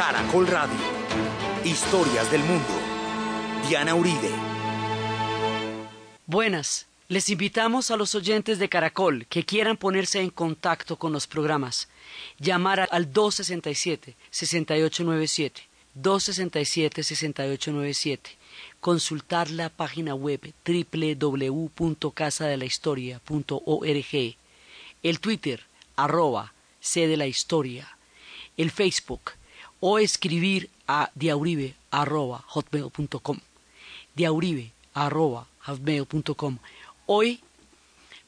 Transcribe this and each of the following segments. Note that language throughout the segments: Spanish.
Caracol Radio. Historias del mundo. Diana Uribe. Buenas. Les invitamos a los oyentes de Caracol que quieran ponerse en contacto con los programas. Llamar al 267-6897. 267-6897. Consultar la página web www.casadelahistoria.org. El Twitter, arroba, C de la historia. El Facebook, o escribir a diauribe.hotmail.com. diauribe.hotmail.com. Hoy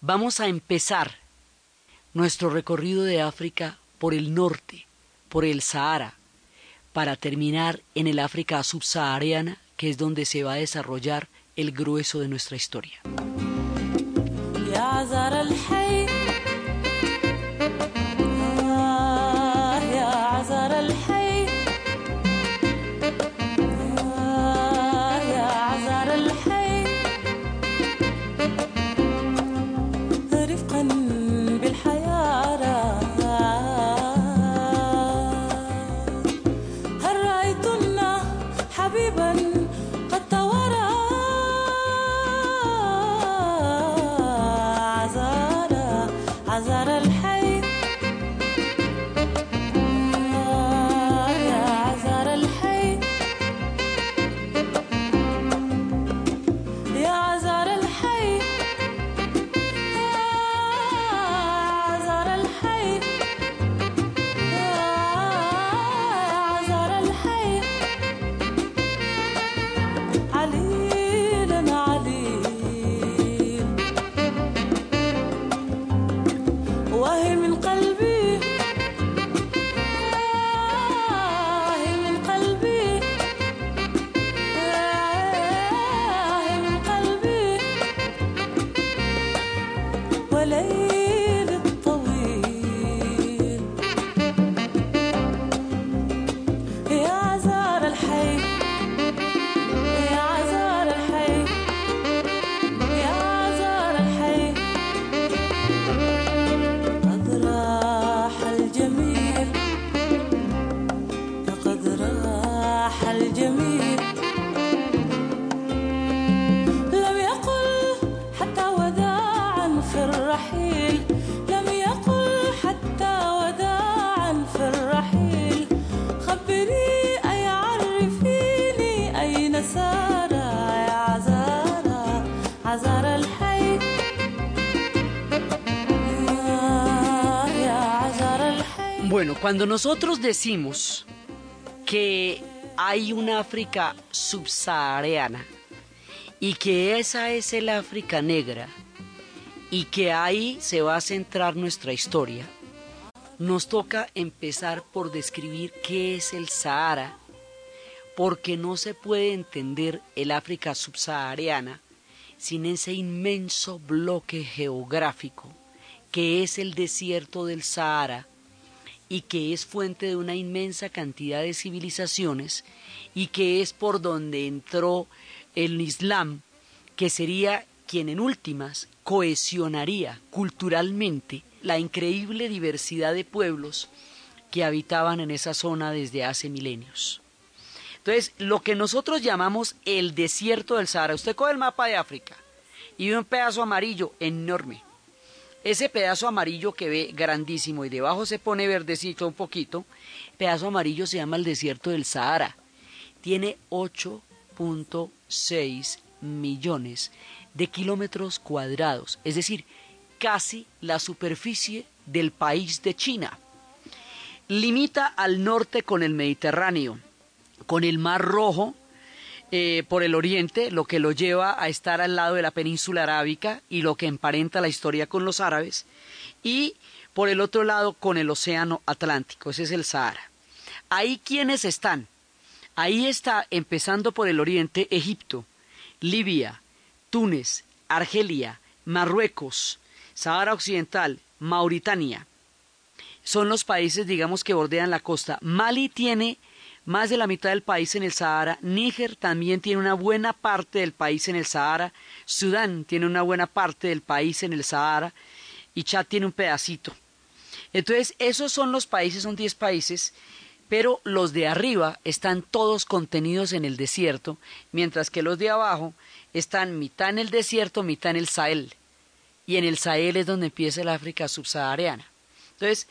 vamos a empezar nuestro recorrido de África por el norte, por el Sahara, para terminar en el África subsahariana, que es donde se va a desarrollar el grueso de nuestra historia. Cuando nosotros decimos que hay una África subsahariana y que esa es el África negra y que ahí se va a centrar nuestra historia, nos toca empezar por describir qué es el Sahara, porque no se puede entender el África subsahariana sin ese inmenso bloque geográfico que es el desierto del Sahara, y que es fuente de una inmensa cantidad de civilizaciones y que es por donde entró el Islam, que sería quien en últimas cohesionaría culturalmente la increíble diversidad de pueblos que habitaban en esa zona desde hace milenios. Entonces, lo que nosotros llamamos el desierto del Sahara, usted coge el mapa de África y ve un pedazo amarillo enorme, ese pedazo amarillo que ve grandísimo y debajo se pone verdecito un poquito, pedazo amarillo se llama el desierto del Sahara. Tiene 8.6 millones de kilómetros cuadrados, es decir, casi la superficie del país de China. Limita al norte con el Mediterráneo, con el Mar Rojo eh, por el oriente, lo que lo lleva a estar al lado de la península arábica y lo que emparenta la historia con los árabes, y por el otro lado con el océano Atlántico, ese es el Sahara. Ahí quienes están, ahí está empezando por el oriente Egipto, Libia, Túnez, Argelia, Marruecos, Sahara Occidental, Mauritania. Son los países, digamos, que bordean la costa. Mali tiene más de la mitad del país en el Sahara, Níger también tiene una buena parte del país en el Sahara, Sudán tiene una buena parte del país en el Sahara y Chad tiene un pedacito. Entonces, esos son los países, son 10 países, pero los de arriba están todos contenidos en el desierto, mientras que los de abajo están mitad en el desierto, mitad en el Sahel. Y en el Sahel es donde empieza el África subsahariana. Entonces,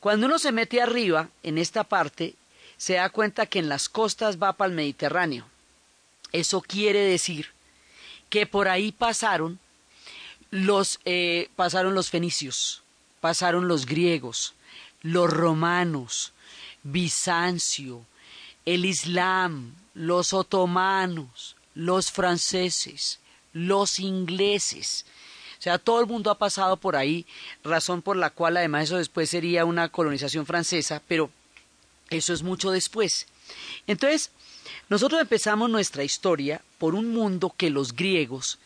cuando uno se mete arriba, en esta parte, se da cuenta que en las costas va para el Mediterráneo. Eso quiere decir que por ahí pasaron los, eh, pasaron los fenicios, pasaron los griegos, los romanos, Bizancio, el Islam, los otomanos, los franceses, los ingleses. O sea, todo el mundo ha pasado por ahí, razón por la cual además eso después sería una colonización francesa, pero eso es mucho después. Entonces, nosotros empezamos nuestra historia por un mundo que los griegos,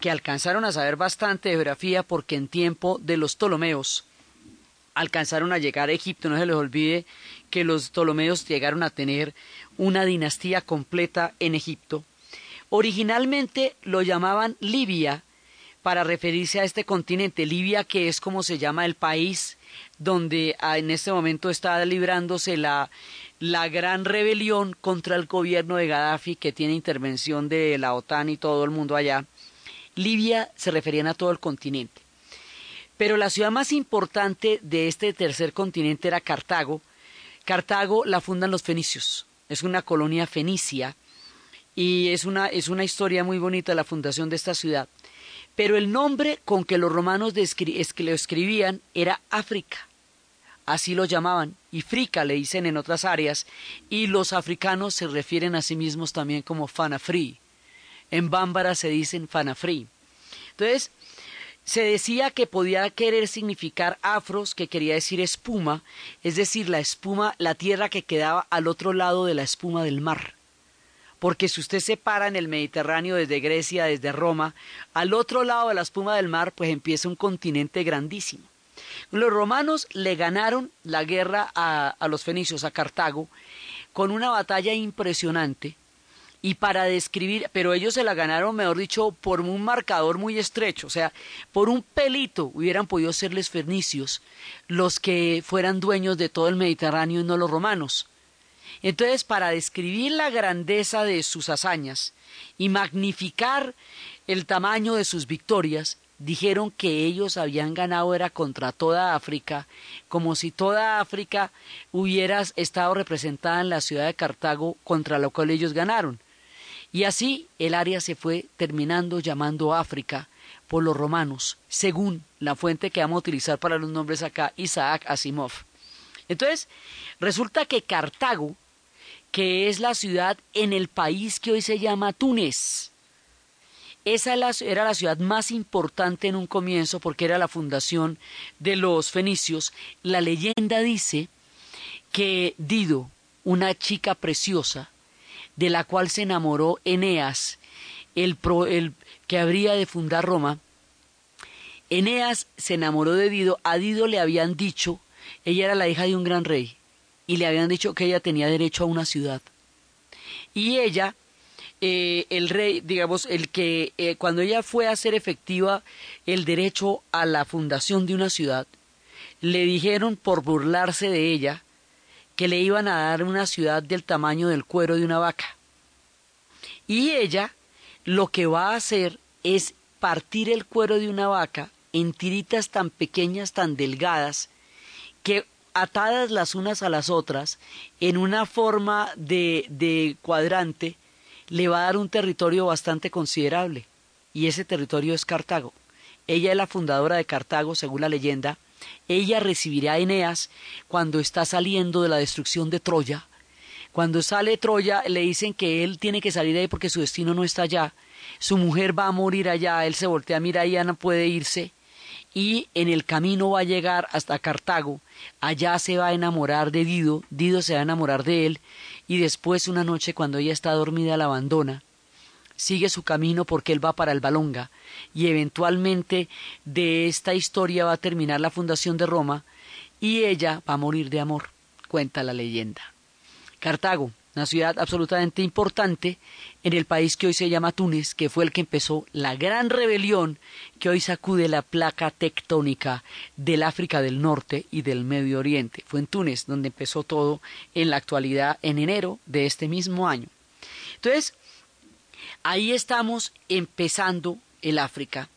que alcanzaron a saber bastante de geografía porque en tiempo de los Ptolomeos alcanzaron a llegar a Egipto, no se les olvide que los Ptolomeos llegaron a tener una dinastía completa en Egipto. Originalmente lo llamaban Libia para referirse a este continente, Libia que es como se llama el país donde ah, en este momento está librándose la, la gran rebelión contra el gobierno de Gaddafi que tiene intervención de la OTAN y todo el mundo allá. Libia se referían a todo el continente. Pero la ciudad más importante de este tercer continente era Cartago. Cartago la fundan los fenicios. Es una colonia fenicia y es una, es una historia muy bonita la fundación de esta ciudad. Pero el nombre con que los romanos lo escribían era África. Así lo llamaban, y Frica le dicen en otras áreas, y los africanos se refieren a sí mismos también como Fanafri. En Bámbara se dicen Fanafri. Entonces, se decía que podía querer significar afros, que quería decir espuma, es decir, la espuma, la tierra que quedaba al otro lado de la espuma del mar porque si usted se para en el Mediterráneo desde Grecia, desde Roma, al otro lado de la espuma del mar, pues empieza un continente grandísimo. Los romanos le ganaron la guerra a, a los fenicios, a Cartago, con una batalla impresionante, y para describir, pero ellos se la ganaron, mejor dicho, por un marcador muy estrecho, o sea, por un pelito hubieran podido serles fenicios los que fueran dueños de todo el Mediterráneo y no los romanos. Entonces, para describir la grandeza de sus hazañas y magnificar el tamaño de sus victorias, dijeron que ellos habían ganado era contra toda África, como si toda África hubiera estado representada en la ciudad de Cartago contra lo cual ellos ganaron. Y así el área se fue terminando llamando África por los romanos, según la fuente que vamos a utilizar para los nombres acá, Isaac Asimov. Entonces, resulta que Cartago que es la ciudad en el país que hoy se llama Túnez. Esa era la ciudad más importante en un comienzo porque era la fundación de los fenicios. La leyenda dice que Dido, una chica preciosa, de la cual se enamoró Eneas, el, el que habría de fundar Roma, Eneas se enamoró de Dido, a Dido le habían dicho, ella era la hija de un gran rey, y le habían dicho que ella tenía derecho a una ciudad. Y ella, eh, el rey, digamos, el que eh, cuando ella fue a hacer efectiva el derecho a la fundación de una ciudad, le dijeron por burlarse de ella que le iban a dar una ciudad del tamaño del cuero de una vaca. Y ella lo que va a hacer es partir el cuero de una vaca en tiritas tan pequeñas, tan delgadas, que atadas las unas a las otras en una forma de, de cuadrante, le va a dar un territorio bastante considerable. Y ese territorio es Cartago. Ella es la fundadora de Cartago, según la leyenda. Ella recibirá a Eneas cuando está saliendo de la destrucción de Troya. Cuando sale Troya, le dicen que él tiene que salir de ahí porque su destino no está allá. Su mujer va a morir allá. Él se voltea, mira, ya no puede irse y en el camino va a llegar hasta Cartago, allá se va a enamorar de Dido, Dido se va a enamorar de él, y después una noche cuando ella está dormida la abandona, sigue su camino porque él va para el Balonga, y eventualmente de esta historia va a terminar la fundación de Roma, y ella va a morir de amor, cuenta la leyenda. Cartago, una ciudad absolutamente importante en el país que hoy se llama Túnez, que fue el que empezó la gran rebelión que hoy sacude la placa tectónica del África del Norte y del Medio Oriente. Fue en Túnez donde empezó todo en la actualidad, en enero de este mismo año. Entonces, ahí estamos empezando el África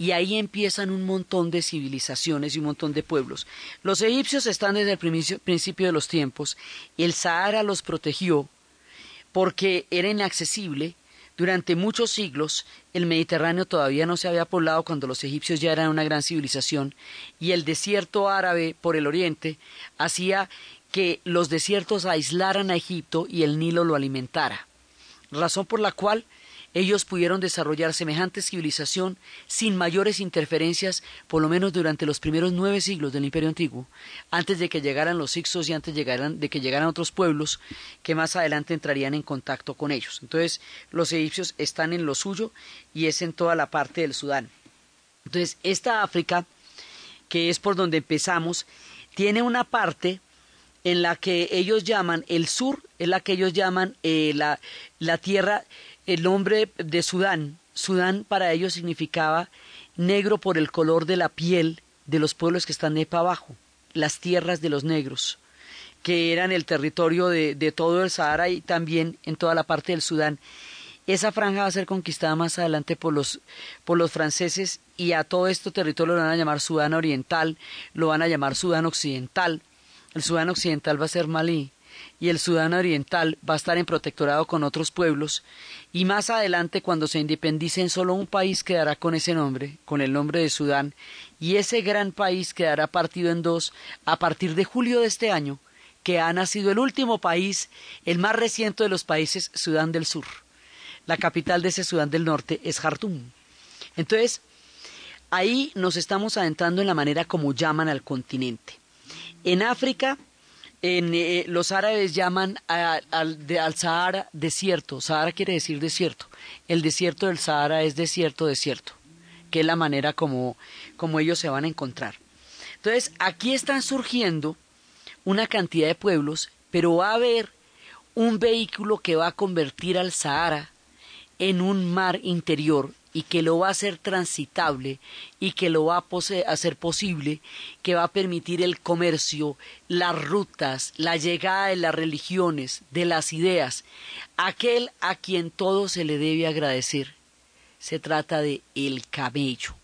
y ahí empiezan un montón de civilizaciones y un montón de pueblos. Los egipcios están desde el principio de los tiempos, el Sahara los protegió porque era inaccesible. Durante muchos siglos el Mediterráneo todavía no se había poblado cuando los egipcios ya eran una gran civilización y el desierto árabe por el oriente hacía que los desiertos aislaran a Egipto y el Nilo lo alimentara, razón por la cual ellos pudieron desarrollar semejante civilización sin mayores interferencias, por lo menos durante los primeros nueve siglos del Imperio Antiguo, antes de que llegaran los Ixos y antes de que llegaran otros pueblos que más adelante entrarían en contacto con ellos. Entonces, los egipcios están en lo suyo y es en toda la parte del Sudán. Entonces, esta África, que es por donde empezamos, tiene una parte en la que ellos llaman el sur, es la que ellos llaman eh, la, la tierra el nombre de Sudán, Sudán para ellos significaba negro por el color de la piel de los pueblos que están de para abajo, las tierras de los negros, que eran el territorio de, todo el Sahara y también en toda la parte del Sudán. Esa franja va a ser conquistada más adelante por los, por los franceses y a todo este territorio lo van a llamar Sudán Oriental, lo van a llamar Sudán Occidental. El Sudán Occidental va a ser Malí y el Sudán Oriental va a estar en protectorado con otros pueblos y más adelante cuando se independicen solo un país quedará con ese nombre, con el nombre de Sudán, y ese gran país quedará partido en dos a partir de julio de este año, que ha nacido el último país, el más reciente de los países, Sudán del Sur. La capital de ese Sudán del Norte es Jartum. Entonces, ahí nos estamos adentrando en la manera como llaman al continente. En África, en, eh, los árabes llaman al, al Sahara desierto. Sahara quiere decir desierto. El desierto del Sahara es desierto, desierto, que es la manera como, como ellos se van a encontrar. Entonces, aquí están surgiendo una cantidad de pueblos, pero va a haber un vehículo que va a convertir al Sahara en un mar interior y que lo va a hacer transitable y que lo va a hacer posible, que va a permitir el comercio, las rutas, la llegada de las religiones, de las ideas, aquel a quien todo se le debe agradecer. Se trata de el camello.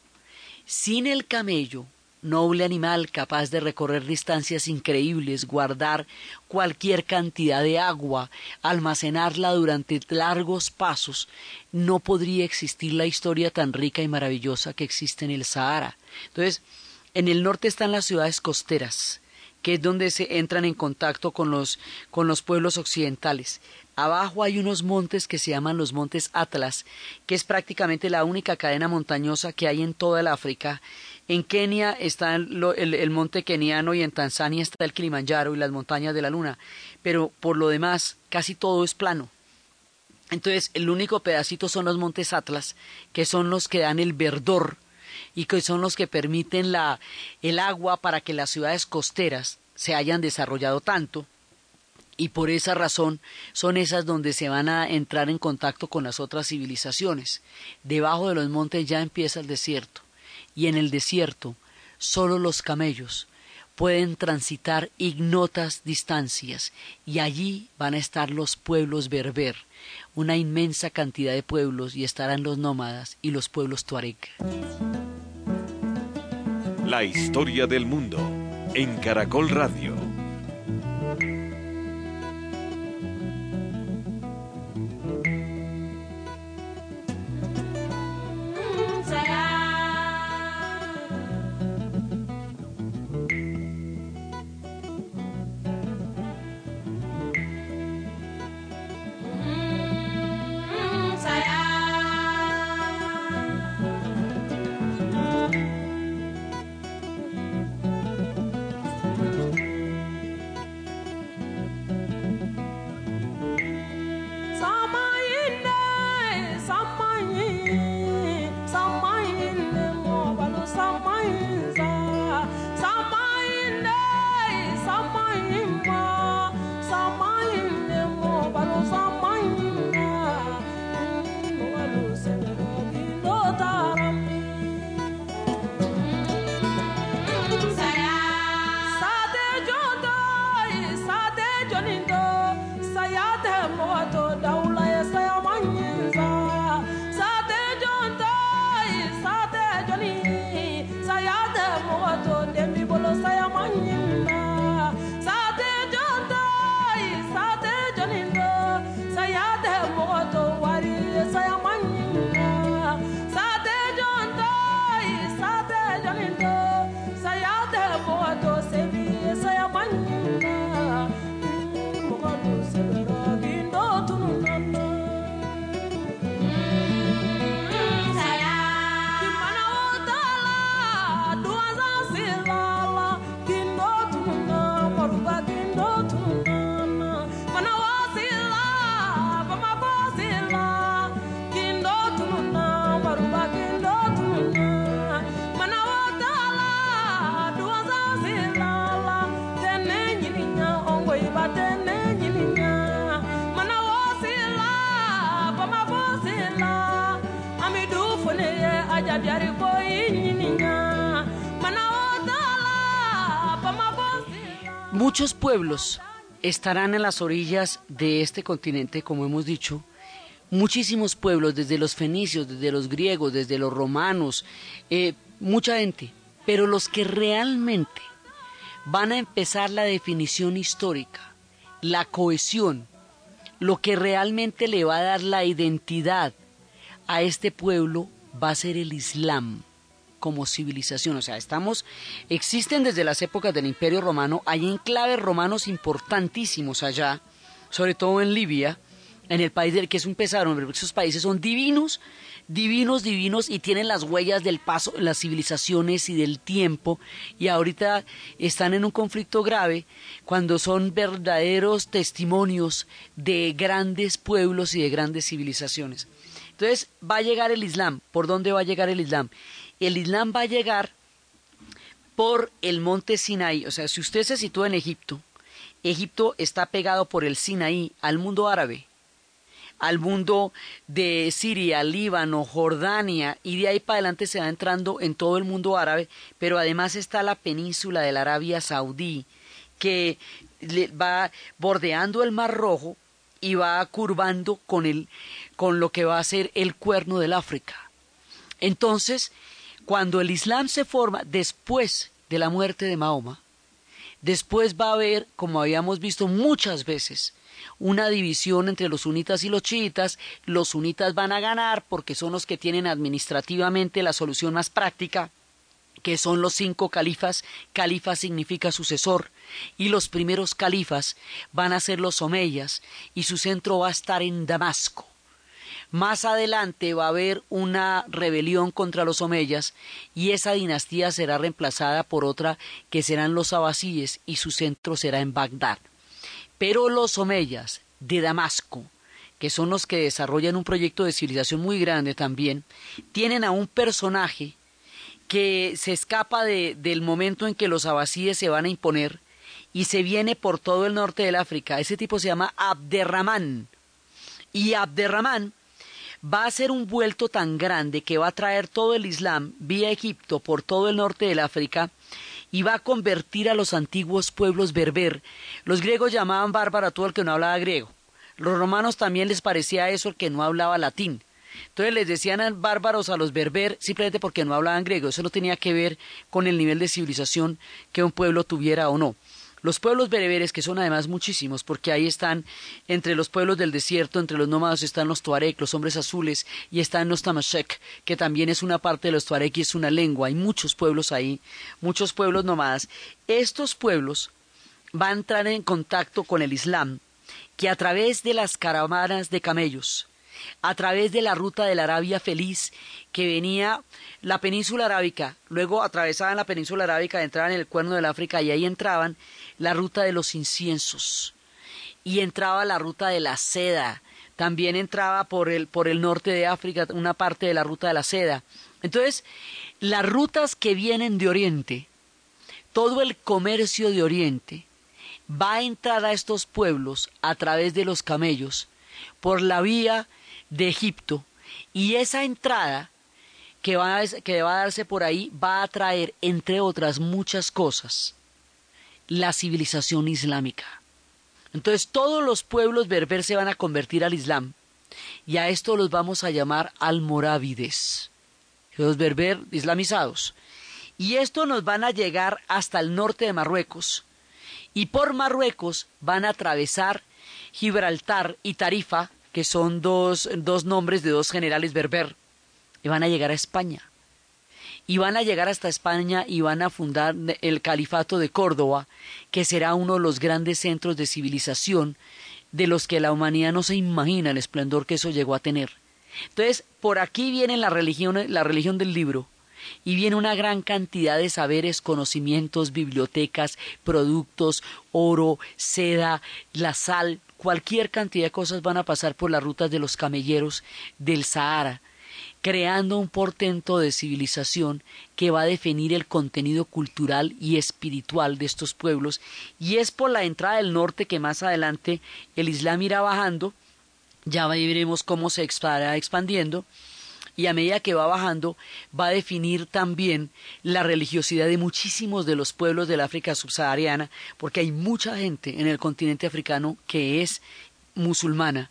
Sin el camello noble animal capaz de recorrer distancias increíbles, guardar cualquier cantidad de agua, almacenarla durante largos pasos, no podría existir la historia tan rica y maravillosa que existe en el Sahara. Entonces, en el norte están las ciudades costeras, que es donde se entran en contacto con los, con los pueblos occidentales. Abajo hay unos montes que se llaman los montes Atlas, que es prácticamente la única cadena montañosa que hay en toda el África en Kenia está el, monte keniano y en Tanzania está el Kilimanjaro y las montañas de la luna, pero por lo demás casi todo es plano. Entonces el único pedacito son los montes Atlas, que son los que dan el verdor y que son los que permiten la, el agua para que las ciudades costeras se hayan desarrollado tanto y por esa razón son esas donde se van a entrar en contacto con las otras civilizaciones. Debajo de los montes ya empieza el desierto y en el desierto solo los camellos pueden transitar ignotas distancias y allí van a estar los pueblos berber, una inmensa cantidad de pueblos y estarán los nómadas y los pueblos tuareg. La historia del mundo en Caracol Radio. Pueblos estarán en las orillas de este continente, como hemos dicho. Muchísimos pueblos, desde los fenicios, desde los griegos, desde los romanos, eh, mucha gente. Pero los que realmente van a empezar la definición histórica, la cohesión, lo que realmente le va a dar la identidad a este pueblo va a ser el Islam como civilización. O sea, estamos, existen desde las épocas del Imperio Romano, hay enclaves romanos importantísimos allá, sobre todo en Libia, en el país del que es un pesado, esos países son divinos, divinos, divinos y tienen las huellas del paso, las civilizaciones y del tiempo y ahorita están en un conflicto grave cuando son verdaderos testimonios de grandes pueblos y de grandes civilizaciones. Entonces va a llegar el Islam. ¿Por dónde va a llegar el Islam? El Islam va a llegar por el monte Sinaí. O sea, si usted se sitúa en Egipto, Egipto está pegado por el Sinaí al mundo árabe, al mundo de Siria, Líbano, Jordania, y de ahí para adelante se va entrando en todo el mundo árabe, pero además está la península de la Arabia Saudí, que va bordeando el Mar Rojo y va curvando con, el, con lo que va a ser el cuerno del África. Entonces, cuando el Islam se forma después de la muerte de Mahoma, después va a haber, como habíamos visto muchas veces, una división entre los sunitas y los chiitas. Los sunitas van a ganar porque son los que tienen administrativamente la solución más práctica que son los cinco califas, califa significa sucesor, y los primeros califas van a ser los omeyas, y su centro va a estar en Damasco. Más adelante va a haber una rebelión contra los omeyas y esa dinastía será reemplazada por otra que serán los abasíes y su centro será en Bagdad. Pero los omeyas de Damasco, que son los que desarrollan un proyecto de civilización muy grande también, tienen a un personaje que se escapa del momento en que los abasíes se van a imponer y se viene por todo el norte del África. Ese tipo se llama Abderramán. Y Abderramán va a ser un vuelto tan grande que va a traer todo el Islam vía Egipto por todo el norte del África y va a convertir a los antiguos pueblos berber. Los griegos llamaban bárbaro a todo el que no hablaba griego. Los romanos también les parecía eso el que no hablaba latín. Entonces les decían bárbaros a los berber simplemente porque no hablaban griego. Eso no tenía que ver con el nivel de civilización que un pueblo tuviera o no. Los pueblos bereberes, que son además muchísimos, porque ahí están entre los pueblos del desierto, entre los nómadas están los tuareg, los hombres azules, y están los tamashek, que también es una parte de los tuareg y es una lengua. Hay muchos pueblos ahí, muchos pueblos nómadas. Estos pueblos van a entrar en contacto con el Islam, que a través de las caravanas de camellos, a través de la ruta de la Arabia Feliz que venía la península arábica, luego atravesaban la península arábica, entraban en el cuerno del África y ahí entraban la ruta de los inciensos. Y entraba la ruta de la seda, también entraba por el, por el norte de África una parte de la ruta de la seda. Entonces, las rutas que vienen de Oriente, todo el comercio de Oriente, va a entrar a estos pueblos a través de los camellos por la vía de Egipto y esa entrada que va, a, va a darse por ahí va a traer, entre otras muchas cosas, la civilización islámica. Entonces todos los pueblos berber se van a convertir al Islam y a esto los vamos a llamar almorávides, los berber islamizados. Y esto nos van a llegar hasta el norte de Marruecos y por Marruecos van a atravesar Gibraltar y Tarifa que son dos, dos nombres de dos generales berber, y van a llegar a España. Y van a llegar hasta España y van a fundar el califato de Córdoba, que será uno de los grandes centros de civilización de los que la humanidad no se imagina el esplendor que eso llegó a tener. Entonces, por aquí viene la religión, la religión del libro, y viene una gran cantidad de saberes, conocimientos, bibliotecas, productos, oro, seda, la sal, cualquier cantidad de cosas van a pasar por las rutas de los camelleros del Sahara, creando un portento de civilización que va a definir el contenido cultural y espiritual de estos pueblos, y es por la entrada del norte que más adelante el Islam irá bajando, ya veremos cómo se estará expandiendo, y a medida que va bajando va a definir también la religiosidad de muchísimos de los pueblos del África subsahariana, porque hay mucha gente en el continente africano que es musulmana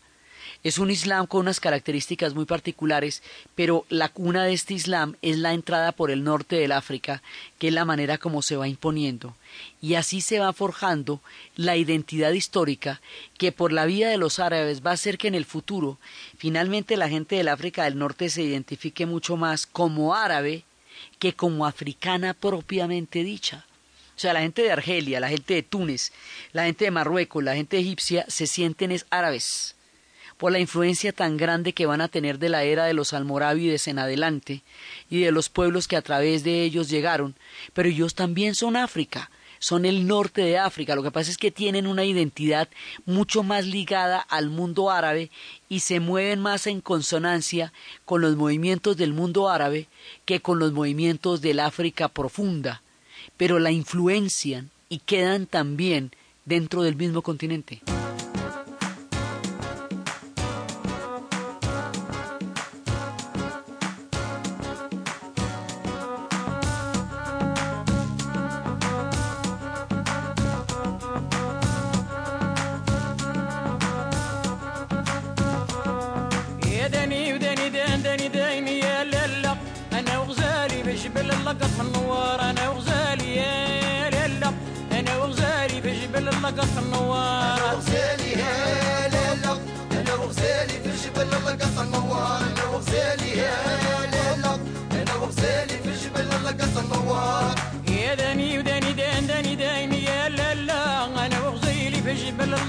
es un Islam con unas características muy particulares, pero la cuna de este Islam es la entrada por el norte del África, que es la manera como se va imponiendo. Y así se va forjando la identidad histórica que por la vida de los árabes va a hacer que en el futuro finalmente la gente del África del Norte se identifique mucho más como árabe que como africana propiamente dicha. O sea, la gente de Argelia, la gente de Túnez, la gente de Marruecos, la gente egipcia se sienten es árabes por la influencia tan grande que van a tener de la era de los almorávides en adelante y de los pueblos que a través de ellos llegaron, pero ellos también son África, son el norte de África. Lo que pasa es que tienen una identidad mucho más ligada al mundo árabe y se mueven más en consonancia con los movimientos del mundo árabe que con los movimientos del África profunda, pero la influencian y quedan también dentro del mismo continente.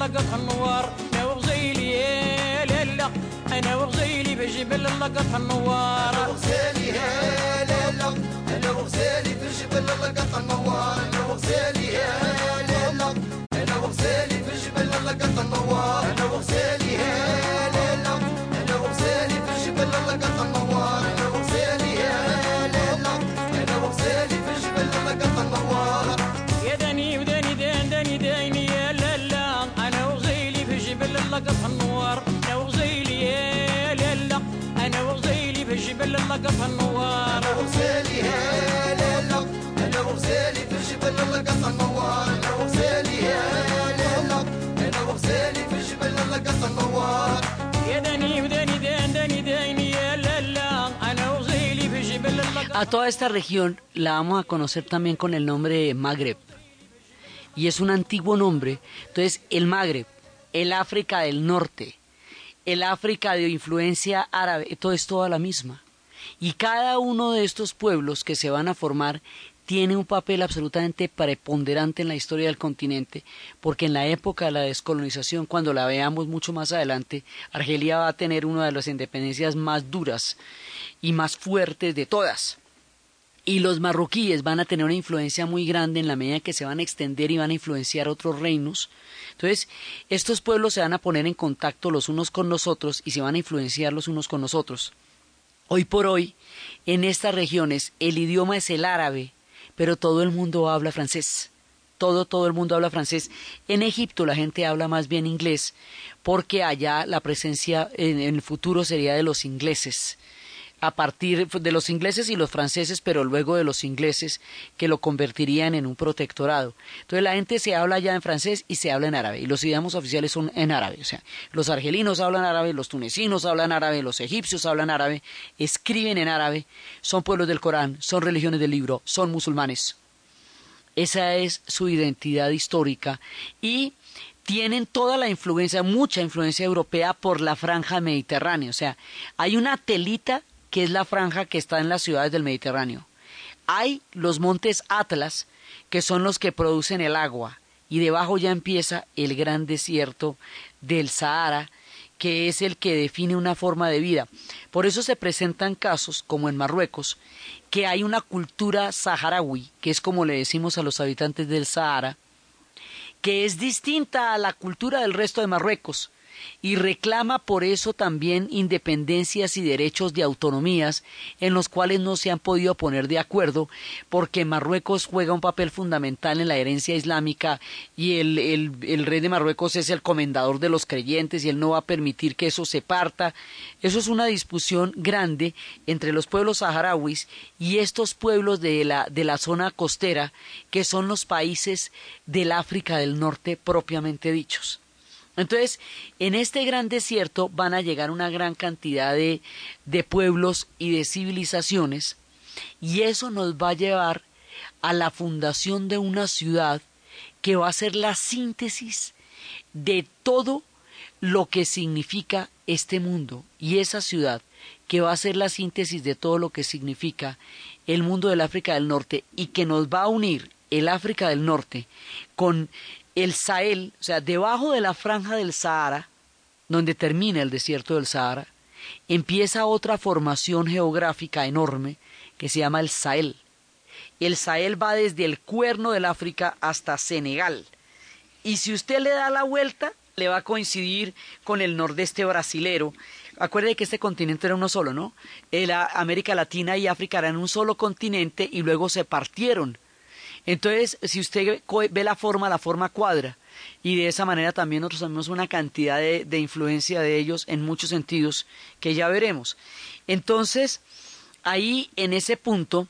لقطها النوار أنا وغزيلي يا لا أنا وغزيلي بجبل لقطها النوار. أنا وغزيلي يا لا أنا وغزيلي بجبل لقطها النوار. أنا وغزيلي يا لا أنا وغزيلي بجبل لقطها النوار. أنا وغزيلي يا لا أنا وغزيلي بجبل لقطها A toda esta región la vamos a conocer también con el nombre de Magreb. Y es un antiguo nombre. Entonces, el Magreb, el África del Norte, el África de influencia árabe, todo es toda la misma. Y cada uno de estos pueblos que se van a formar tiene un papel absolutamente preponderante en la historia del continente, porque en la época de la descolonización, cuando la veamos mucho más adelante, Argelia va a tener una de las independencias más duras y más fuertes de todas y los marroquíes van a tener una influencia muy grande en la medida que se van a extender y van a influenciar otros reinos. Entonces, estos pueblos se van a poner en contacto los unos con nosotros y se van a influenciar los unos con nosotros. Hoy por hoy, en estas regiones, el idioma es el árabe, pero todo el mundo habla francés. Todo, todo el mundo habla francés. En Egipto la gente habla más bien inglés, porque allá la presencia en el futuro sería de los ingleses a partir de los ingleses y los franceses, pero luego de los ingleses que lo convertirían en un protectorado. Entonces la gente se habla ya en francés y se habla en árabe, y los idiomas oficiales son en árabe. O sea, los argelinos hablan árabe, los tunecinos hablan árabe, los egipcios hablan árabe, escriben en árabe, son pueblos del Corán, son religiones del libro, son musulmanes. Esa es su identidad histórica y tienen toda la influencia, mucha influencia europea por la franja mediterránea. O sea, hay una telita que es la franja que está en las ciudades del Mediterráneo. Hay los montes Atlas, que son los que producen el agua, y debajo ya empieza el gran desierto del Sahara, que es el que define una forma de vida. Por eso se presentan casos, como en Marruecos, que hay una cultura saharaui, que es como le decimos a los habitantes del Sahara, que es distinta a la cultura del resto de Marruecos y reclama por eso también independencias y derechos de autonomías en los cuales no se han podido poner de acuerdo porque Marruecos juega un papel fundamental en la herencia islámica y el, el, rey de Marruecos es el comendador de los creyentes y él no va a permitir que eso se parta. Eso es una discusión grande entre los pueblos saharauis y estos pueblos de la, de la zona costera que son los países del África del Norte propiamente dichos. Entonces, en este gran desierto van a llegar una gran cantidad de, de pueblos y de civilizaciones, y eso nos va a llevar a la fundación de una ciudad que va a ser la síntesis de todo lo que significa este mundo y esa ciudad que va a ser la síntesis de todo lo que significa el mundo del África del Norte y que nos va a unir el África del Norte con el Sahel, o sea, debajo de la franja del Sahara, donde termina el desierto del Sahara, empieza otra formación geográfica enorme que se llama el Sahel. El Sahel va desde el cuerno del África hasta Senegal. Y si usted le da la vuelta, le va a coincidir con el nordeste brasilero. Acuerde que este continente era uno solo, ¿no? La América Latina y África eran un solo continente y luego se partieron entonces, si usted ve la forma, la forma cuadra. Y de esa manera también nosotros tenemos una cantidad de, influencia de ellos en muchos sentidos que ya veremos. Entonces, ahí en ese punto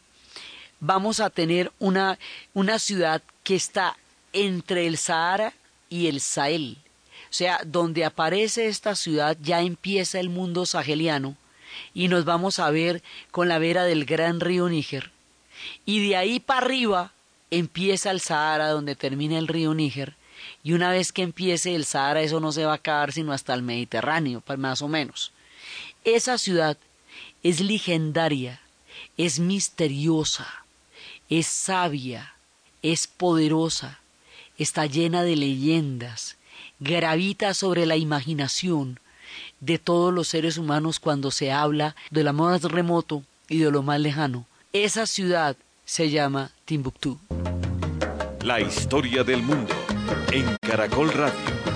vamos a tener una, una ciudad que está entre el Sahara y el Sahel. O sea, donde aparece esta ciudad ya empieza el mundo saheliano y nos vamos a ver con la vera del gran río Níger. Y de ahí para arriba empieza el Sahara donde termina el río Níger y una vez que empiece el Sahara eso no se va a acabar sino hasta el Mediterráneo, pues, más o menos. Esa ciudad es legendaria, es misteriosa, es sabia, es poderosa, está llena de leyendas, gravita sobre la imaginación de todos los seres humanos cuando se habla de lo más remoto y de lo más lejano. Esa ciudad se llama Timbuktu. La historia del mundo en Caracol Radio.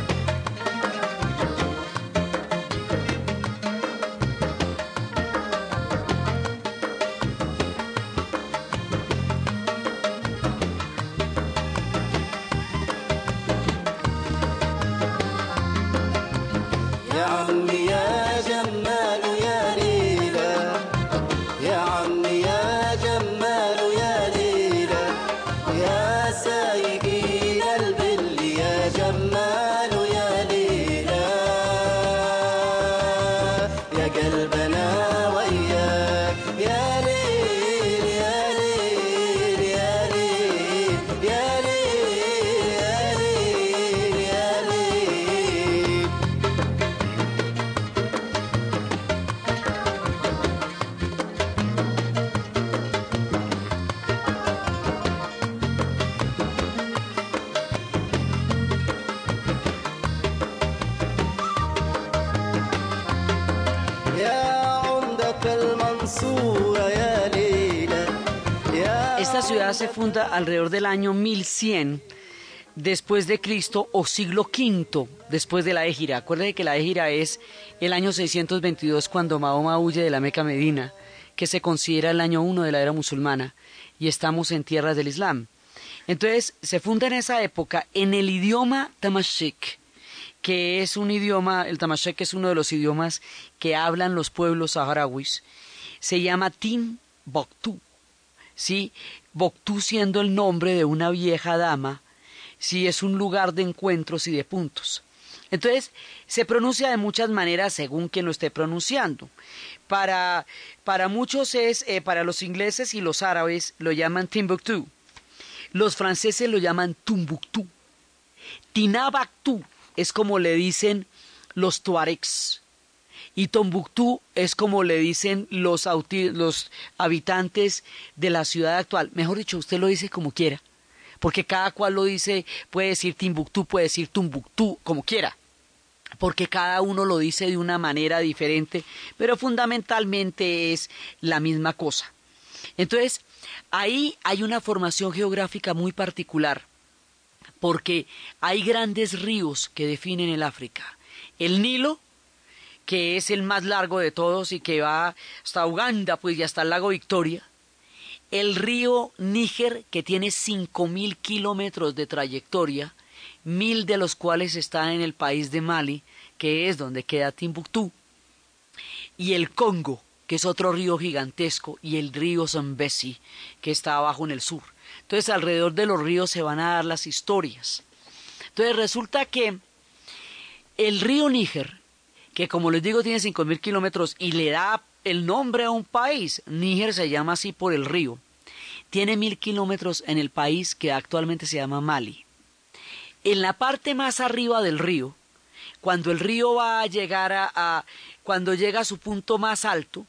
Funda alrededor del año 1100 después de Cristo o siglo V después de la Égira. Acuérdense que la Égira es el año 622 cuando Mahoma huye de la Meca Medina, que se considera el año 1 de la era musulmana, y estamos en tierras del Islam. Entonces, se funda en esa época en el idioma tamashek, que es un idioma, el tamashek es uno de los idiomas que hablan los pueblos saharauis, se llama Timbuktu. ¿sí? Boctú siendo el nombre de una vieja dama, si es un lugar de encuentros y de puntos. Entonces, se pronuncia de muchas maneras según quien lo esté pronunciando. Para, para muchos es, eh, para los ingleses y los árabes lo llaman Timbuktu. Los franceses lo llaman Tumbuktu. Tinabaktu es como le dicen los tuaregs. Y Tombuctú es como le dicen los, los habitantes de la ciudad actual. Mejor dicho, usted lo dice como quiera. Porque cada cual lo dice, puede decir Timbuktu, puede decir Tumbuctú, como quiera. porque cada uno lo dice de una manera diferente, pero fundamentalmente es la misma cosa. Entonces, ahí hay una formación geográfica muy particular, porque hay grandes ríos que definen el África. El Nilo, que es el más largo de todos y que va hasta Uganda, pues y hasta el lago Victoria. El río Níger, que tiene cinco mil kilómetros de trayectoria, mil de los cuales están en el país de Mali, que es donde queda Timbuktu, y el Congo, que es otro río gigantesco, y el río Zambezi, que está abajo en el sur. Entonces, alrededor de los ríos se van a dar las historias. Entonces, resulta que el río Níger, que como les digo tiene cinco mil kilómetros y le da el nombre a un país, Níger se llama así por el río, tiene mil kilómetros en el país que actualmente se llama Mali. En la parte más arriba del río, cuando el río va a llegar a, cuando llega a su punto más alto,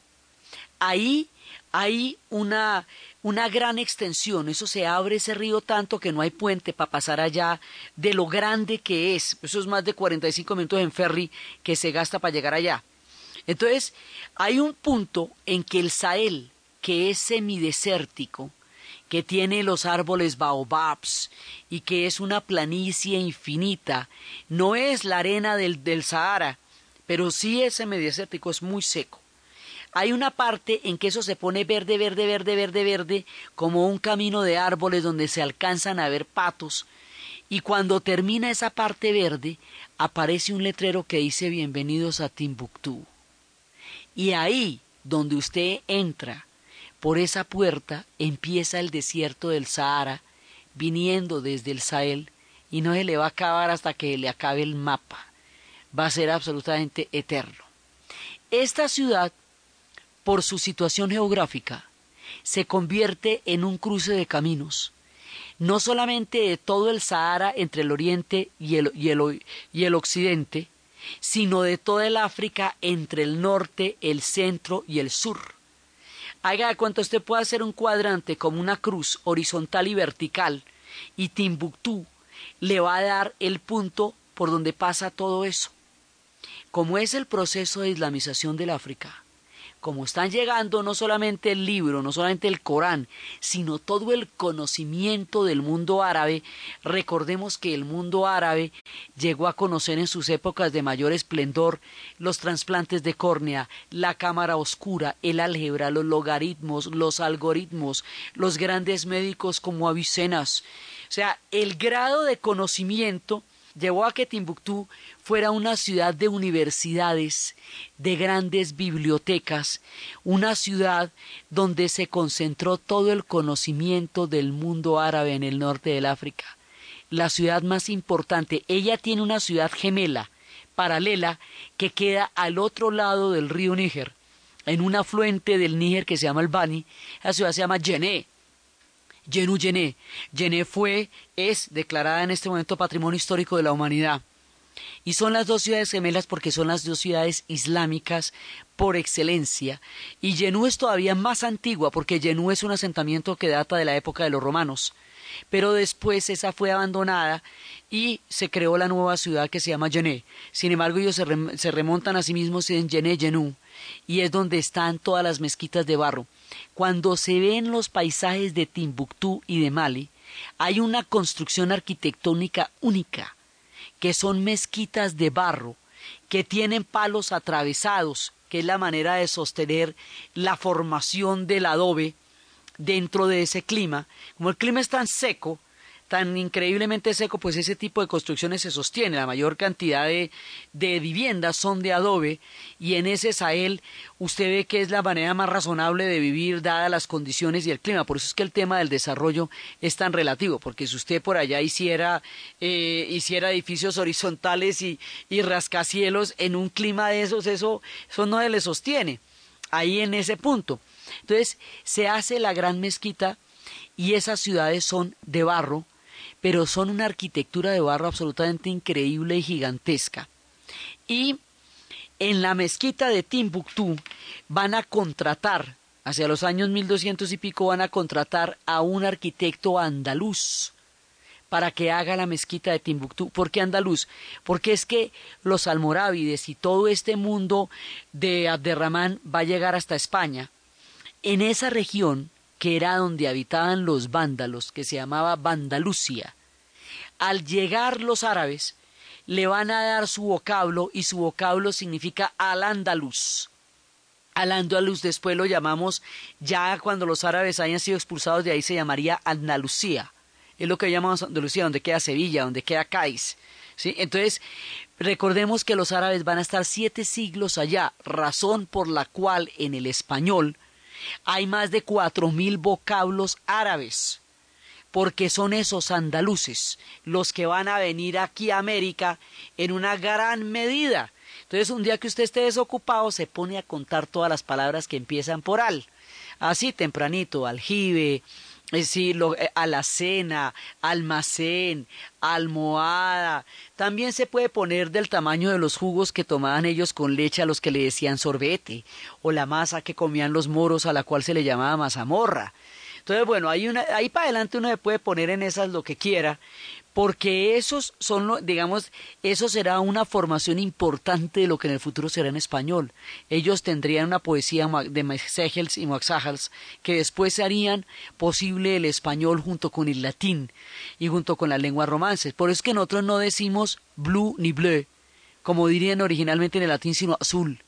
ahí hay una, una gran extensión, eso se abre ese río tanto que no hay puente para pasar allá de lo grande que es, eso es más de 45 minutos en ferry que se gasta para llegar allá. Entonces, hay un punto en que el Sahel, que es semidesértico, que tiene los árboles baobabs y que es una planicie infinita. No es la arena del, del Sahara, pero sí es semidesértico, es muy seco. Hay una parte en que eso se pone verde, verde, verde, verde, verde, como un camino de árboles donde se alcanzan a ver patos, y cuando termina esa parte verde, aparece un letrero que dice Bienvenidos a Timbuktu. Y ahí, donde usted entra, por esa puerta empieza el desierto del Sahara, viniendo desde el Sahel, y no se le va a acabar hasta que le acabe el mapa. Va a ser absolutamente eterno. Esta ciudad, por su situación geográfica, se convierte en un cruce de caminos, no solamente de todo el Sahara entre el oriente y el, y el, y el occidente, sino de toda el África entre el norte, el centro y el sur. Haga de cuenta usted puede hacer un cuadrante como una cruz horizontal y vertical, y Timbuktu le va a dar el punto por donde pasa todo eso. Como es el proceso de islamización del África, como están llegando no solamente el libro, no solamente el Corán, sino todo el conocimiento del mundo árabe, recordemos que el mundo árabe llegó a conocer en sus épocas de mayor esplendor los trasplantes de córnea, la cámara oscura, el álgebra, los logaritmos, los algoritmos, los grandes médicos como Avicenas. O sea, el grado de conocimiento llevó a que Timbuktu fuera una ciudad de universidades, de grandes bibliotecas, una ciudad donde se concentró todo el conocimiento del mundo árabe en el norte del África. La ciudad más importante, ella tiene una ciudad gemela, paralela, que queda al otro lado del río Níger, en un afluente del Níger que se llama el Bani, la ciudad se llama Yené. Yenu Yené. Yené fue, es declarada en este momento Patrimonio Histórico de la Humanidad. Y son las dos ciudades gemelas porque son las dos ciudades islámicas por excelencia. Y Yenú es todavía más antigua porque Yenú es un asentamiento que data de la época de los romanos. Pero después esa fue abandonada y se creó la nueva ciudad que se llama Yené. Sin embargo, ellos se, rem se remontan a sí mismos en Yené, Yenú, y es donde están todas las mezquitas de barro. Cuando se ven los paisajes de Timbuktu y de Mali, hay una construcción arquitectónica única que son mezquitas de barro, que tienen palos atravesados, que es la manera de sostener la formación del adobe dentro de ese clima. Como el clima es tan seco, tan increíblemente seco, pues ese tipo de construcciones se sostiene. La mayor cantidad de, viviendas son de adobe y en ese Sahel usted ve que es la manera más razonable de vivir dadas las condiciones y el clima. Por eso es que el tema del desarrollo es tan relativo, porque si usted por allá hiciera, eh, hiciera edificios horizontales y, y rascacielos en un clima de esos, eso, eso no se le sostiene. Ahí en ese punto. Entonces se hace la gran mezquita y esas ciudades son de barro, pero son una arquitectura de barro absolutamente increíble y gigantesca. Y en la mezquita de Timbuktu van a contratar, hacia los años 1200 y pico, van a contratar a un arquitecto andaluz para que haga la mezquita de Timbuktu. ¿Por qué andaluz? Porque es que los almorávides y todo este mundo de Abderramán va a llegar hasta España. En esa región, que era donde habitaban los vándalos, que se llamaba Vandalucia, al llegar los árabes, le van a dar su vocablo y su vocablo significa al andaluz. Al andaluz después lo llamamos, ya cuando los árabes hayan sido expulsados de ahí se llamaría Andalucía es lo que llamamos Andalucía, donde queda Sevilla, donde queda Cádiz. ¿sí? Entonces, recordemos que los árabes van a estar siete siglos allá, razón por la cual en el español hay más de cuatro mil vocablos árabes, porque son esos andaluces los que van a venir aquí a América en una gran medida. Entonces, un día que usted esté desocupado, se pone a contar todas las palabras que empiezan por al. Así tempranito, aljibe, Sí, lo, eh, alacena, almacén, almohada. También se puede poner del tamaño de los jugos que tomaban ellos con leche a los que le decían sorbete, o la masa que comían los moros a la cual se le llamaba mazamorra. Entonces, bueno, ahí, una, ahí para adelante uno se puede poner en esas lo que quiera, porque esos son, digamos, eso será una formación importante de lo que en el futuro será en español. Ellos tendrían una poesía de Mesegels y Moaxajals que después harían posible el español junto con el latín y junto con las lenguas romances. Por eso es que nosotros no decimos blue ni bleu, como dirían originalmente en el latín, sino azul.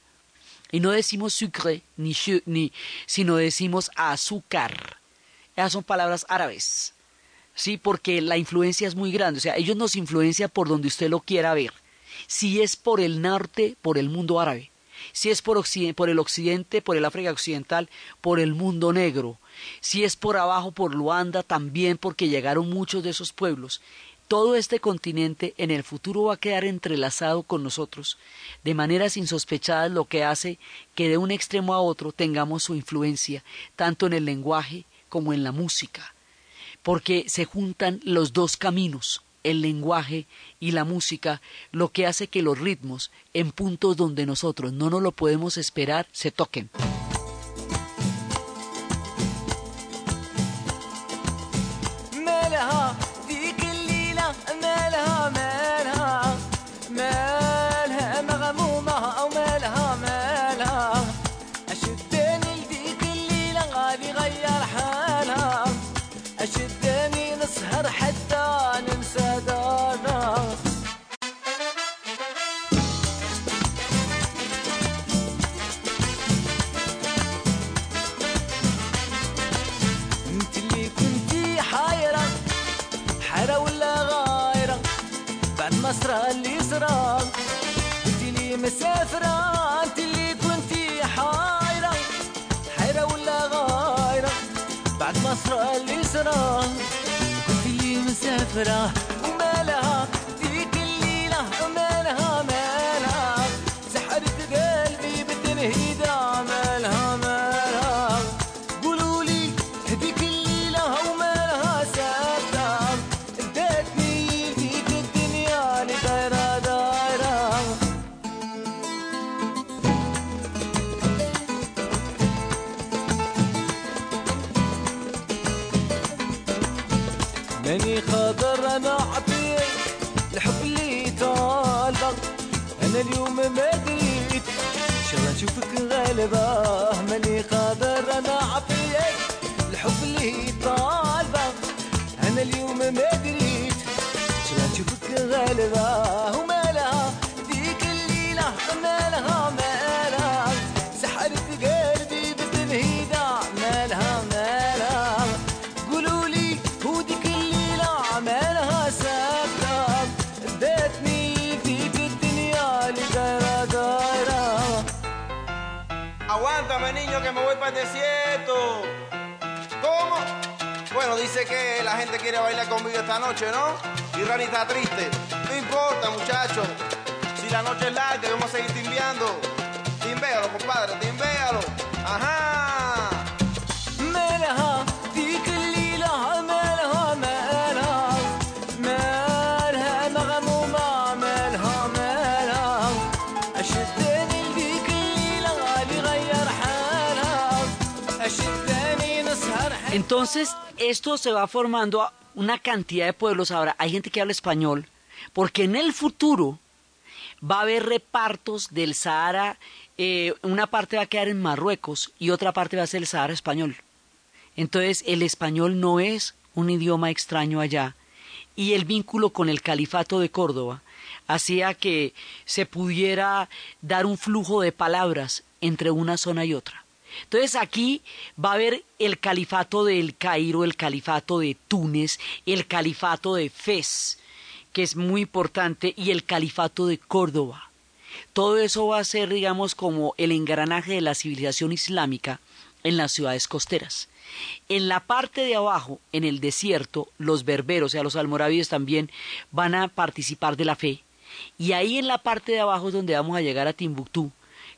Y no decimos sucre ni, ni sino decimos azúcar. Esas son palabras árabes. Sí, porque la influencia es muy grande. O sea, ellos nos influencian por donde usted lo quiera ver. Si es por el norte, por el mundo árabe. Si es por, por el occidente, por el África Occidental, por el mundo negro. Si es por abajo, por Luanda, también porque llegaron muchos de esos pueblos. Todo este continente en el futuro va a quedar entrelazado con nosotros, de maneras insospechadas, lo que hace que de un extremo a otro tengamos su influencia, tanto en el lenguaje como en la música porque se juntan los dos caminos, el lenguaje y la música, lo que hace que los ritmos, en puntos donde nosotros no nos lo podemos esperar, se toquen. but I دل desierto. ¿Cómo? Bueno, dice que la gente quiere bailar conmigo esta noche, ¿no? Y Rani está triste. No importa, muchachos. Si la noche es larga, vamos a seguir timbeando. Timbéalo, compadre, timbéalo. Ajá. Entonces, esto se va formando una cantidad de pueblos ahora, hay gente que habla español, porque en el futuro va a haber repartos del Sahara, eh, una parte va a quedar en Marruecos y otra parte va a ser el Sahara español. Entonces el español no es un idioma extraño allá y el vínculo con el califato de Córdoba hacía que se pudiera dar un flujo de palabras entre una zona y otra. Entonces aquí va a haber el califato del Cairo, el califato de Túnez, el califato de Fez, que es muy importante, y el califato de Córdoba. Todo eso va a ser, digamos, como el engranaje de la civilización islámica en las ciudades costeras. En la parte de abajo, en el desierto, los berberos, o sea, los almorávides también van a participar de la fe. Y ahí en la parte de abajo es donde vamos a llegar a Timbuktu,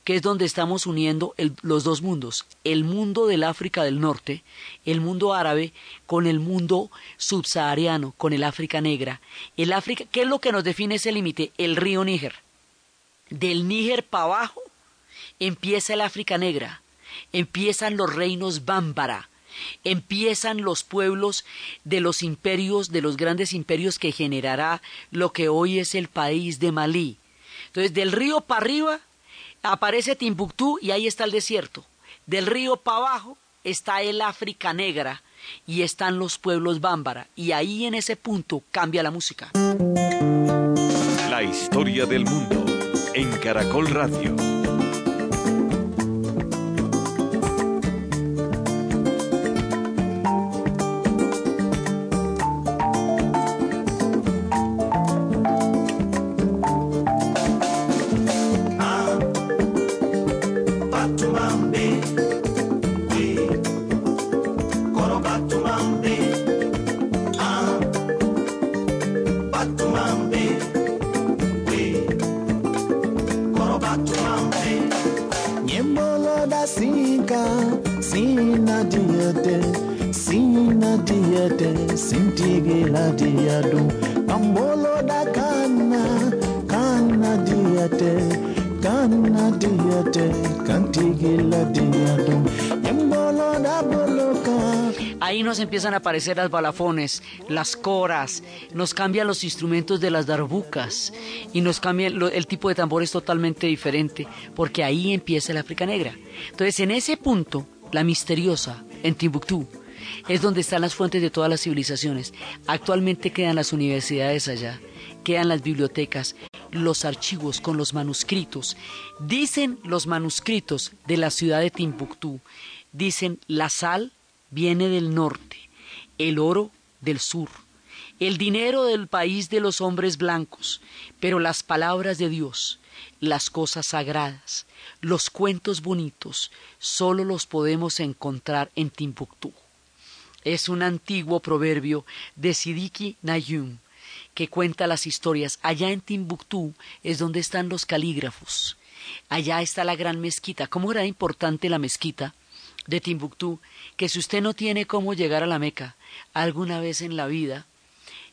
que es donde estamos uniendo los dos mundos, el mundo del África del Norte, el mundo árabe, con el mundo subsahariano, con el África negra. El África, ¿qué es lo que nos define ese límite? El río Níger. Del Níger para abajo empieza el África negra, empiezan los reinos bámbara, empiezan los pueblos de los imperios, de los grandes imperios que generará lo que hoy es el país de Malí. Entonces, del río para arriba aparece Timbuktu y ahí está el desierto. Del río para abajo está el África negra y están los pueblos bámbara. Y ahí en ese punto cambia la música. La historia del mundo en Caracol Radio. Empiezan a aparecer las balafones, las coras, nos cambian los instrumentos de las darbucas y nos cambian el tipo de tambor es totalmente diferente, porque ahí empieza el África Negra. Entonces, en ese punto, la misteriosa, en Timbuktu, es donde están las fuentes de todas las civilizaciones. Actualmente quedan las universidades allá, quedan las bibliotecas, los archivos con los manuscritos. Dicen los manuscritos de la ciudad de Timbuktu, dicen la sal viene del norte, el oro del sur, el dinero del país de los hombres blancos, pero las palabras de Dios, las cosas sagradas, los cuentos bonitos, solo los podemos encontrar en Timbuktu. Es un antiguo proverbio de Sidiki Nayum que cuenta las historias. Allá en Timbuktu es donde están los calígrafos. Allá está la gran mezquita. ¿Cómo era importante la mezquita de Timbuktu? Que si usted no tiene cómo llegar a la Meca alguna vez en la vida,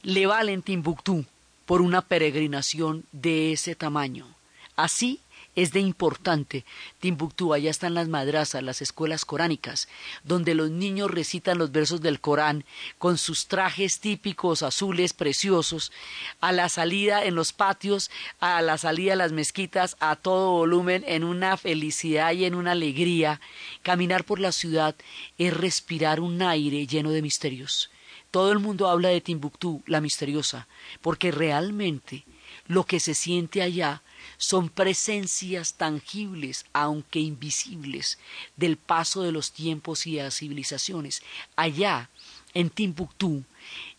le vale en Timbuktu por una peregrinación de ese tamaño. Así es de importante Timbuktu. Allá están las madrazas, las escuelas coránicas, donde los niños recitan los versos del Corán con sus trajes típicos azules preciosos, a la salida en los patios, a la salida de las mezquitas, a todo volumen, en una felicidad y en una alegría. Caminar por la ciudad es respirar un aire lleno de misterios. Todo el mundo habla de Timbuktu, la misteriosa, porque realmente lo que se siente allá son presencias tangibles, aunque invisibles, del paso de los tiempos y las civilizaciones. Allá, en Timbuktu,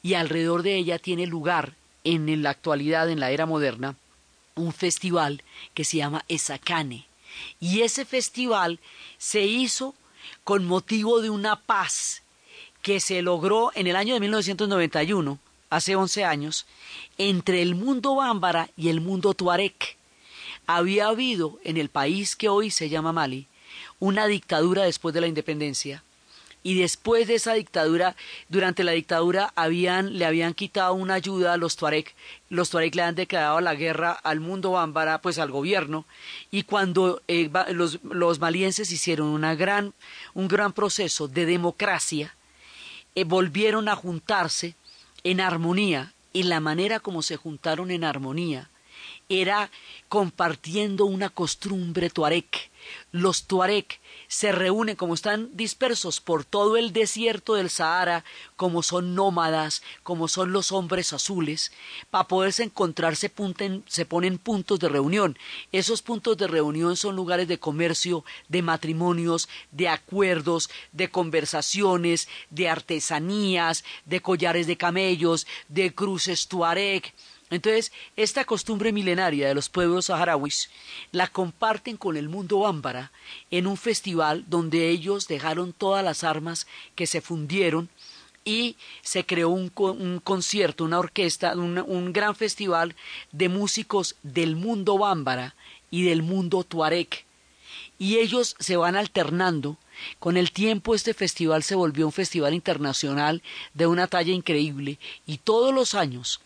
y alrededor de ella tiene lugar, en la actualidad, en la era moderna, un festival que se llama Esakane. Y ese festival se hizo con motivo de una paz que se logró en el año de 1991, hace 11 años, entre el mundo bámbara y el mundo tuareg. Había habido en el país que hoy se llama Mali una dictadura después de la independencia. Y después de esa dictadura, durante la dictadura le habían quitado una ayuda a los Tuareg, los Tuareg le han declarado la guerra al mundo bámbara, pues al gobierno, y cuando eh, los, los malienses hicieron gran, un gran proceso de democracia, eh, volvieron a juntarse en armonía y la manera como se juntaron en armonía era compartiendo una costumbre tuareg. Los tuareg se reúnen como están dispersos por todo el desierto del Sahara, como son nómadas, como son los hombres azules, para poderse encontrar se, se ponen puntos de reunión. Esos puntos de reunión son lugares de comercio, de matrimonios, de acuerdos, de conversaciones, de artesanías, de collares de camellos, de cruces tuareg, entonces, esta costumbre milenaria de los pueblos saharauis la comparten con el mundo bámbara en un festival donde ellos dejaron todas las armas que se fundieron y se creó un, concierto, una orquesta, un, gran festival de músicos del mundo bámbara y del mundo tuareg. Y ellos se van alternando con el tiempo este festival se volvió un festival internacional de una talla increíble y todos los años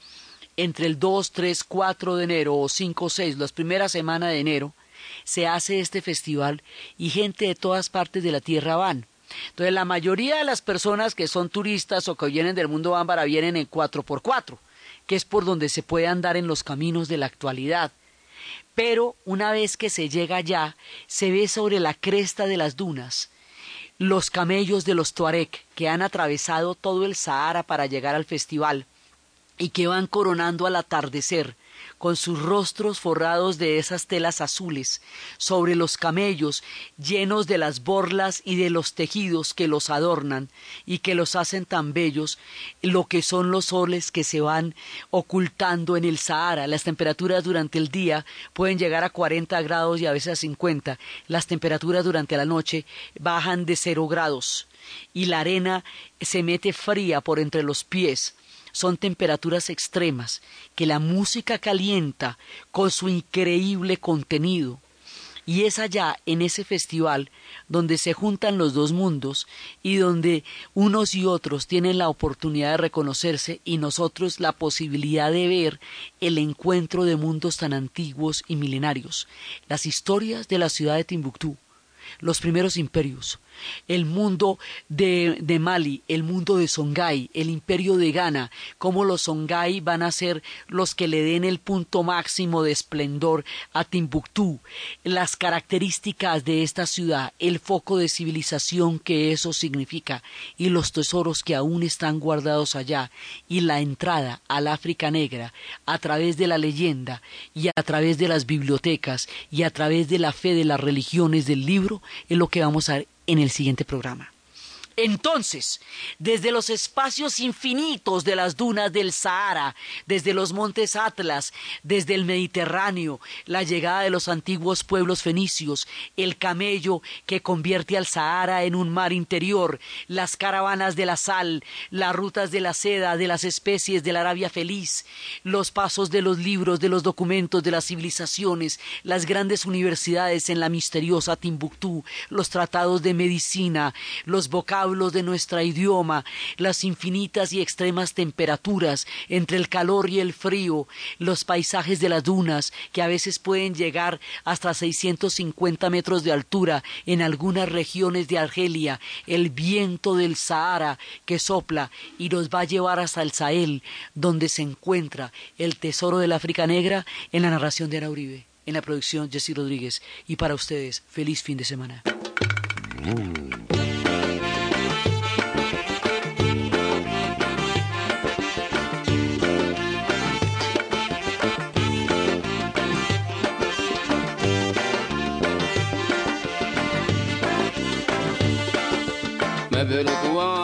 entre el 2, 3, 4 de enero o 5, 6, las primeras semanas de enero, se hace este festival y gente de todas partes de la tierra van. Entonces la mayoría de las personas que son turistas o que vienen del mundo bámbara vienen en 4x4, que es por donde se puede andar en los caminos de la actualidad. Pero una vez que se llega allá, se ve sobre la cresta de las dunas los camellos de los Tuareg que han atravesado todo el Sahara para llegar al festival y que van coronando al atardecer con sus rostros forrados de esas telas azules, sobre los camellos llenos de las borlas y de los tejidos que los adornan y que los hacen tan bellos, lo que son los soles que se van ocultando en el Sahara. Las temperaturas durante el día pueden llegar a 40 grados y a veces a 50. Las temperaturas durante la noche bajan de cero grados y la arena se mete fría por entre los pies son temperaturas extremas que la música calienta con su increíble contenido. Y es allá, en ese festival, donde se juntan los dos mundos y donde unos y otros tienen la oportunidad de reconocerse y nosotros la posibilidad de ver el encuentro de mundos tan antiguos y milenarios. Las historias de la ciudad de Timbuktu, los primeros imperios, el mundo de, de, Mali, el mundo de Songhai, el imperio de Ghana, cómo los Songhai van a ser los que le den el punto máximo de esplendor a Timbuktu, las características de esta ciudad, el foco de civilización que eso significa y los tesoros que aún están guardados allá y la entrada al África negra a través de la leyenda y a través de las bibliotecas y a través de la fe de las religiones del libro es lo que vamos a en el siguiente programa. Entonces, desde los espacios infinitos de las dunas del Sahara, desde los montes Atlas, desde el Mediterráneo, la llegada de los antiguos pueblos fenicios, el camello que convierte al Sahara en un mar interior, las caravanas de la sal, las rutas de la seda, de las especies de la Arabia feliz, los pasos de los libros, de los documentos, de las civilizaciones, las grandes universidades en la misteriosa Timbuktu, los tratados de medicina, los vocablos de nuestro idioma, las infinitas y extremas temperaturas entre el calor y el frío, los paisajes de las dunas que a veces pueden llegar hasta 650 metros de altura en algunas regiones de Argelia, el viento del Sahara que sopla y nos va a llevar hasta el Sahel, donde se encuentra el tesoro del África Negra en la narración de Ana Uribe, en la producción Jesse Rodríguez. Y para ustedes, feliz fin de semana. veulent quoi